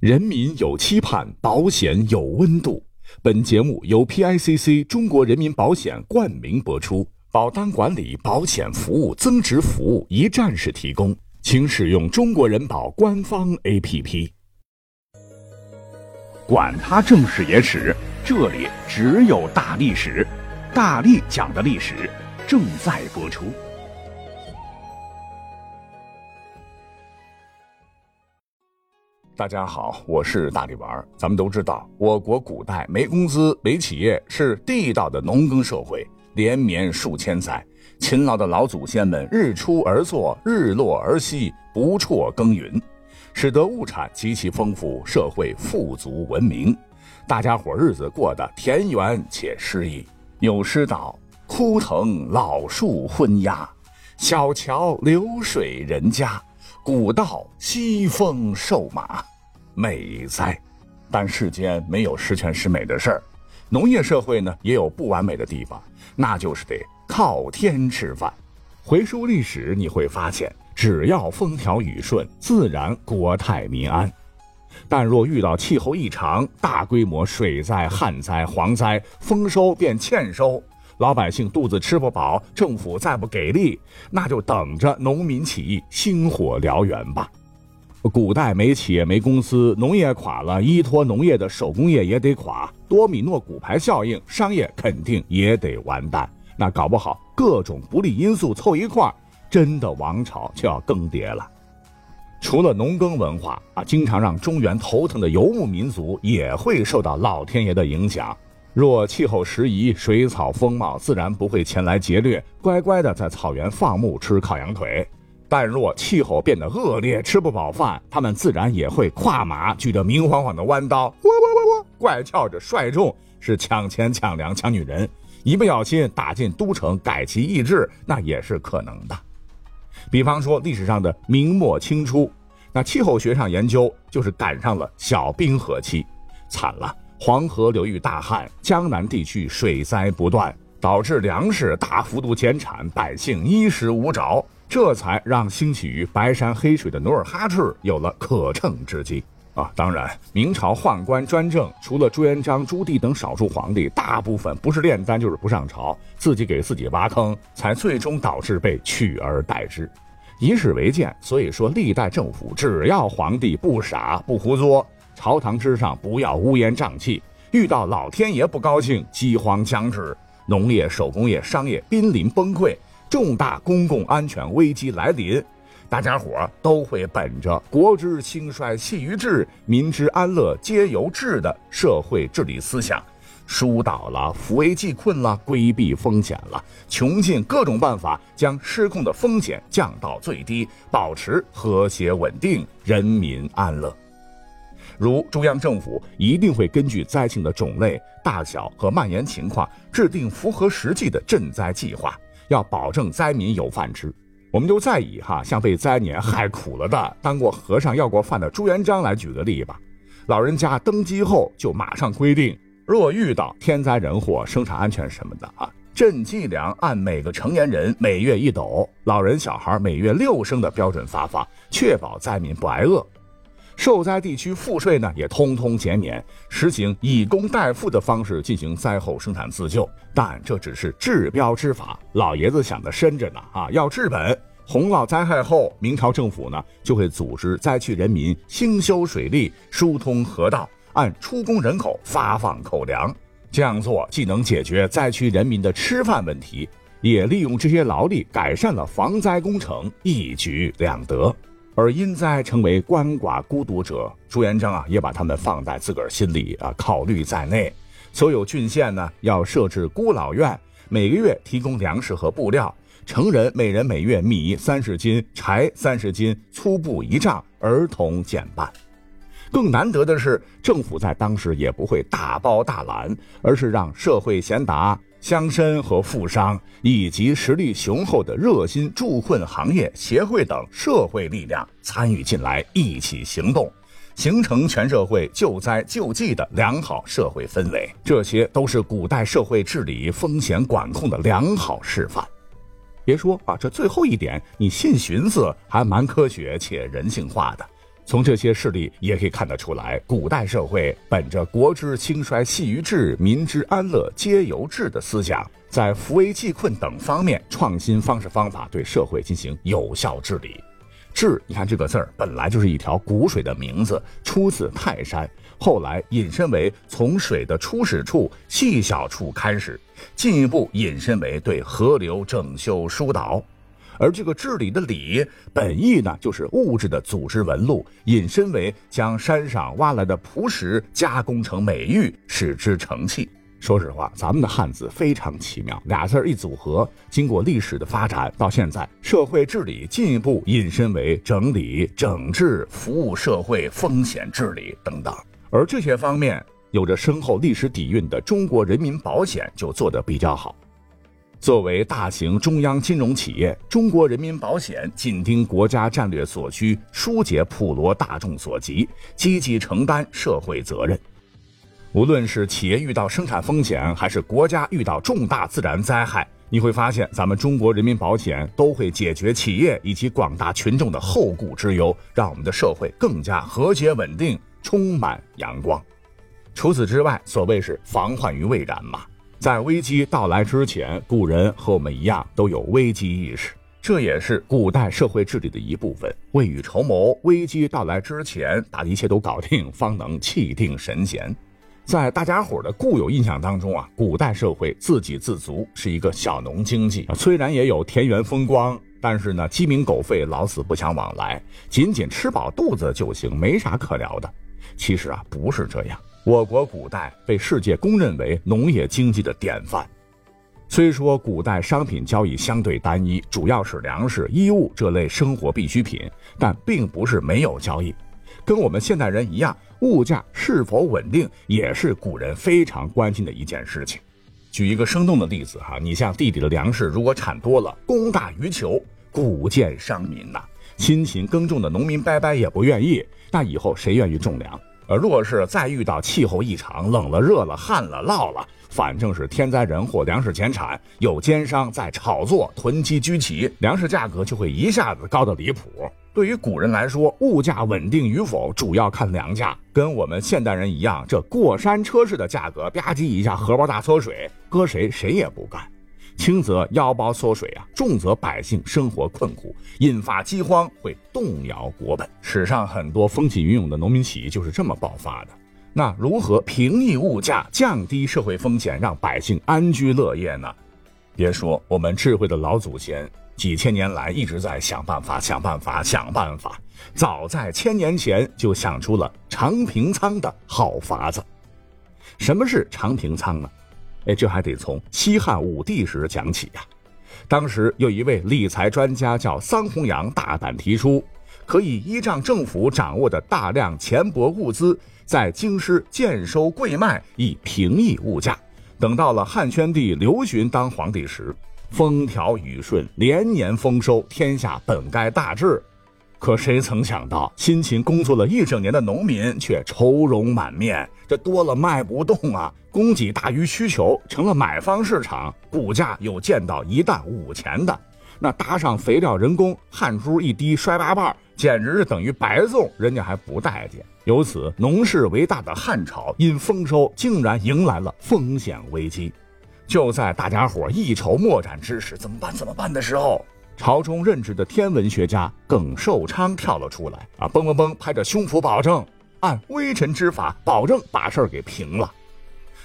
人民有期盼，保险有温度。本节目由 PICC 中国人民保险冠名播出，保单管理、保险服务、增值服务一站式提供，请使用中国人保官方 APP。管他正史野史，这里只有大历史，大力讲的历史正在播出。大家好，我是大力丸。咱们都知道，我国古代没工资、没企业，是地道的农耕社会，连绵数千载，勤劳的老祖先们日出而作，日落而息，不辍耕耘，使得物产极其丰富，社会富足文明，大家伙日子过得田园且诗意。有诗道：“枯藤老树昏鸦，小桥流水人家。”古道西风瘦马，美哉！但世间没有十全十美的事儿，农业社会呢也有不完美的地方，那就是得靠天吃饭。回溯历史，你会发现，只要风调雨顺，自然国泰民安。但若遇到气候异常、大规模水灾、旱灾、蝗灾，丰收变欠收。老百姓肚子吃不饱，政府再不给力，那就等着农民起义，星火燎原吧。古代没企业没公司，农业垮了，依托农业的手工业也得垮，多米诺骨牌效应，商业肯定也得完蛋。那搞不好各种不利因素凑一块，真的王朝就要更迭了。除了农耕文化啊，经常让中原头疼的游牧民族也会受到老天爷的影响。若气候适宜，水草丰茂，自然不会前来劫掠，乖乖的在草原放牧吃烤羊腿。但若气候变得恶劣，吃不饱饭，他们自然也会跨马，举着明晃晃的弯刀，喔喔喔，怪叫着率众，是抢钱、抢粮、抢女人，一不小心打进都城，改其意志，那也是可能的。比方说历史上的明末清初，那气候学上研究就是赶上了小冰河期，惨了。黄河流域大旱，江南地区水灾不断，导致粮食大幅度减产，百姓衣食无着，这才让兴起于白山黑水的努尔哈赤有了可乘之机啊！当然，明朝宦官专政，除了朱元璋、朱棣等少数皇帝，大部分不是炼丹就是不上朝，自己给自己挖坑，才最终导致被取而代之。以史为鉴，所以说历代政府只要皇帝不傻不胡作。朝堂之上不要乌烟瘴气，遇到老天爷不高兴，饥荒将至，农业、手工业、商业濒临崩溃，重大公共安全危机来临，大家伙都会本着“国之兴衰系于治，民之安乐皆由治”的社会治理思想，疏导了、扶危济困了、规避风险了，穷尽各种办法，将失控的风险降到最低，保持和谐稳定，人民安乐。如中央政府一定会根据灾情的种类、大小和蔓延情况，制定符合实际的赈灾计划，要保证灾民有饭吃。我们就再以哈像被灾年害苦了的、当过和尚要过饭的朱元璋来举个例吧。老人家登基后就马上规定，若遇到天灾人祸、生产安全什么的啊，赈济粮按每个成年人每月一斗，老人小孩每月六升的标准发放，确保灾民不挨饿。受灾地区赋税呢，也通通减免，实行以工代赋的方式进行灾后生产自救。但这只是治标之法，老爷子想的深着呢啊！要治本，洪涝灾害后，明朝政府呢就会组织灾区人民兴修水利、疏通河道，按出工人口发放口粮。这样做既能解决灾区人民的吃饭问题，也利用这些劳力改善了防灾工程，一举两得。而因灾成为鳏寡孤独者，朱元璋啊也把他们放在自个儿心里啊考虑在内。所有郡县呢要设置孤老院，每个月提供粮食和布料，成人每人每月米三十斤，柴三十斤，粗布一丈，儿童减半。更难得的是，政府在当时也不会大包大揽，而是让社会贤达。乡绅和富商，以及实力雄厚的热心助困行业协会等社会力量参与进来，一起行动，形成全社会救灾救济的良好社会氛围。这些都是古代社会治理风险管控的良好示范。别说啊，这最后一点，你信寻思还蛮科学且人性化的。从这些事例也可以看得出来，古代社会本着“国之兴衰系于治，民之安乐皆由治”的思想，在扶危济困等方面创新方式方法，对社会进行有效治理。治，你看这个字儿本来就是一条古水的名字，出自泰山，后来引申为从水的初始处、细小处开始，进一步引申为对河流整修疏导。而这个治理的理，本意呢就是物质的组织纹路，引申为将山上挖来的砒石加工成美玉，使之成器。说实话，咱们的汉字非常奇妙，俩字一组合，经过历史的发展，到现在社会治理进一步引申为整理、整治、服务社会、风险治理等等。而这些方面有着深厚历史底蕴的中国人民保险就做得比较好。作为大型中央金融企业，中国人民保险紧盯国家战略所需，疏解普罗大众所急，积极承担社会责任。无论是企业遇到生产风险，还是国家遇到重大自然灾害，你会发现咱们中国人民保险都会解决企业以及广大群众的后顾之忧，让我们的社会更加和谐稳定，充满阳光。除此之外，所谓是防患于未然嘛，在危机到来之前，古人和我们一样都有危机意识，这也是古代社会治理的一部分。未雨绸缪，危机到来之前，把一切都搞定，方能气定神闲。在大家伙的固有印象当中啊，古代社会自给自足是一个小农经济，虽然也有田园风光，但是呢，鸡鸣狗吠，老死不相往来，仅仅吃饱肚子就行，没啥可聊的。其实啊，不是这样。我国古代被世界公认为农业经济的典范。虽说古代商品交易相对单一，主要是粮食、衣物这类生活必需品，但并不是没有交易。跟我们现代人一样，物价是否稳定也是古人非常关心的一件事情。举一个生动的例子哈，你像地里的粮食如果产多了，供大于求，谷贱伤民呐。辛勤耕种的农民伯伯也不愿意，那以后谁愿意种粮？而若是再遇到气候异常，冷了、热了、旱了、涝了，反正是天灾人祸，粮食减产，有奸商在炒作，囤积居奇，粮食价格就会一下子高的离谱。对于古人来说，物价稳定与否主要看粮价，跟我们现代人一样，这过山车式的价格吧唧一下荷包大缩水，搁谁谁也不干。轻则腰包缩水啊，重则百姓生活困苦，引发饥荒，会动摇国本。史上很多风起云涌的农民起义就是这么爆发的。那如何平抑物价，降低社会风险，让百姓安居乐业呢？别说我们智慧的老祖先。几千年来一直在想办法，想办法，想办法。早在千年前就想出了长平仓的好法子。什么是长平仓呢？这还得从西汉武帝时讲起呀。当时有一位理财专家叫桑弘羊，大胆提出，可以依仗政府掌握的大量钱帛物资，在京师建收贵卖，以平抑物价。等到了汉宣帝刘询当皇帝时。风调雨顺，连年丰收，天下本该大治。可谁曾想到，辛勤工作了一整年的农民却愁容满面。这多了卖不动啊，供给大于需求，成了买方市场。股价又见到一担五钱的，那搭上肥料、人工，汗珠一滴摔八瓣，简直是等于白送，人家还不待见。由此，农事为大的汉朝因丰收，竟然迎来了风险危机。就在大家伙一筹莫展之时，怎么办？怎么办的时候，朝中任职的天文学家耿寿昌跳了出来，啊，嘣嘣嘣，拍着胸脯保证，按微臣之法，保证把事儿给平了。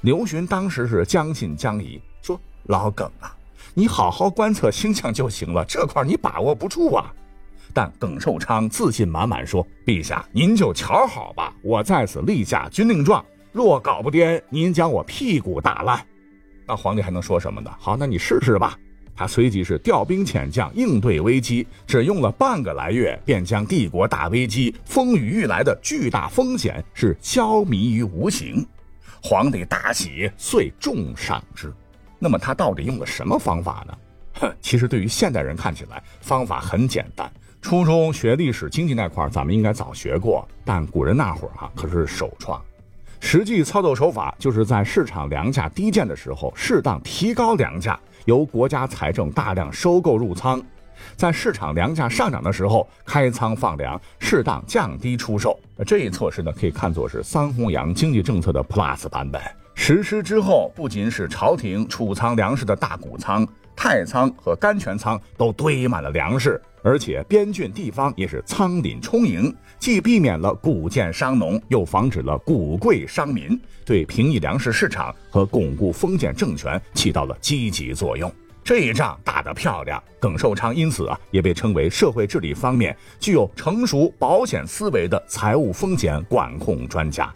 刘询当时是将信将疑，说：“老耿啊，你好好观测星象就行了，这块你把握不住啊。”但耿寿昌自信满满说：“陛下，您就瞧好吧，我在此立下军令状，若搞不掂，您将我屁股打烂。”那皇帝还能说什么呢？好，那你试试吧。他随即是调兵遣将应对危机，只用了半个来月，便将帝国大危机、风雨欲来的巨大风险是消弭于无形。皇帝大喜，遂重赏之。那么他到底用了什么方法呢？哼，其实对于现代人看起来，方法很简单。初中学历史、经济那块，咱们应该早学过，但古人那会儿哈可是首创。实际操作手法就是在市场粮价低贱的时候，适当提高粮价，由国家财政大量收购入仓。在市场粮价上涨的时候开仓放粮，适当降低出售。这一措施呢，可以看作是三弘羊经济政策的 Plus 版本。实施之后，不仅使朝廷储藏粮食的大谷仓、太仓和甘泉仓都堆满了粮食，而且边郡地方也是仓廪充盈，既避免了谷贱伤农，又防止了谷贵伤民，对平抑粮食市场和巩固封建政权起到了积极作用。这一仗打得漂亮，耿寿昌因此啊也被称为社会治理方面具有成熟保险思维的财务风险管控专家。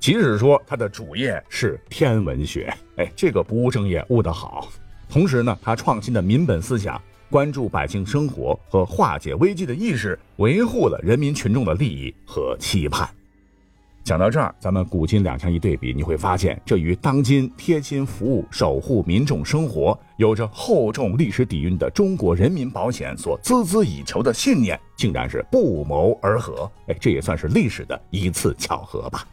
即使说他的主业是天文学，哎，这个不务正业务得好。同时呢，他创新的民本思想，关注百姓生活和化解危机的意识，维护了人民群众的利益和期盼。讲到这儿，咱们古今两相一对比，你会发现，这与当今贴心服务、守护民众生活、有着厚重历史底蕴的中国人民保险所孜孜以求的信念，竟然是不谋而合。哎，这也算是历史的一次巧合吧。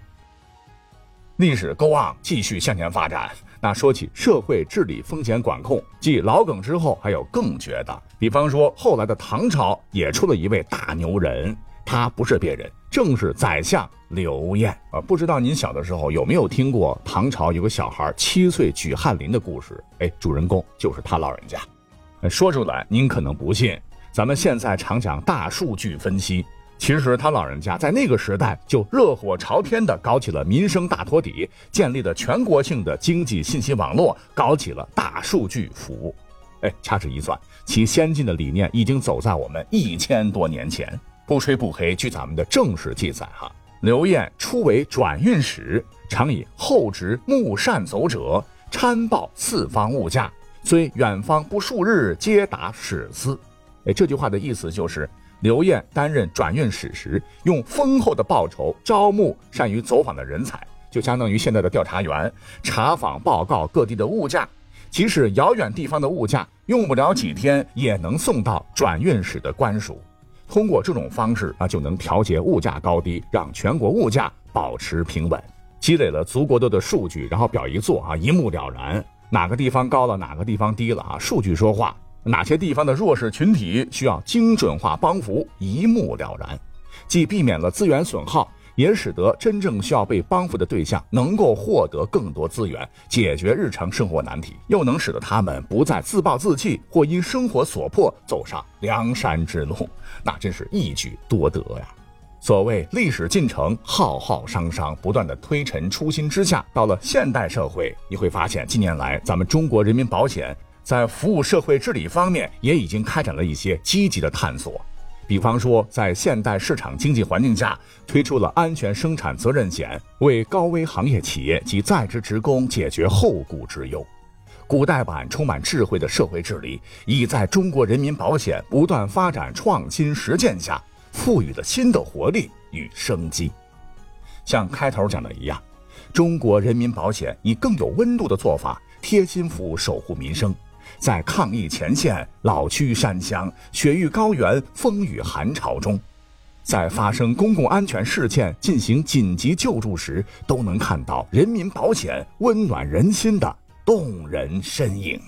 历史 go on，继续向前发展。那说起社会治理风险管控，继老耿之后，还有更绝的。比方说，后来的唐朝也出了一位大牛人，他不是别人，正是宰相刘晏啊。不知道您小的时候有没有听过唐朝有个小孩七岁举翰林的故事？哎，主人公就是他老人家。说出来您可能不信，咱们现在常讲大数据分析。其实他老人家在那个时代就热火朝天地搞起了民生大托底，建立了全国性的经济信息网络，搞起了大数据服务。哎，掐指一算，其先进的理念已经走在我们一千多年前。不吹不黑，据咱们的正史记载，哈，刘晏初为转运使，常以后值木善走者参报四方物价，虽远方不数日，皆达使司。哎，这句话的意思就是。刘晏担任转运使时，用丰厚的报酬招募善于走访的人才，就相当于现在的调查员，查访报告各地的物价。即使遥远地方的物价，用不了几天也能送到转运使的官署。通过这种方式啊，就能调节物价高低，让全国物价保持平稳。积累了足够多的数据，然后表一做啊，一目了然，哪个地方高了，哪个地方低了啊？数据说话。哪些地方的弱势群体需要精准化帮扶，一目了然，既避免了资源损耗，也使得真正需要被帮扶的对象能够获得更多资源，解决日常生活难题，又能使得他们不再自暴自弃，或因生活所迫走上梁山之路，那真是一举多得呀！所谓历史进程浩浩汤汤，不断的推陈出新之下，到了现代社会，你会发现近年来咱们中国人民保险。在服务社会治理方面，也已经开展了一些积极的探索。比方说，在现代市场经济环境下，推出了安全生产责任险，为高危行业企业及在职职工解决后顾之忧。古代版充满智慧的社会治理，已在中国人民保险不断发展创新实践下，赋予了新的活力与生机。像开头讲的一样，中国人民保险以更有温度的做法，贴心服务，守护民生。在抗疫前线，老区山乡、雪域高原、风雨寒潮中，在发生公共安全事件进行紧急救助时，都能看到人民保险温暖人心的动人身影。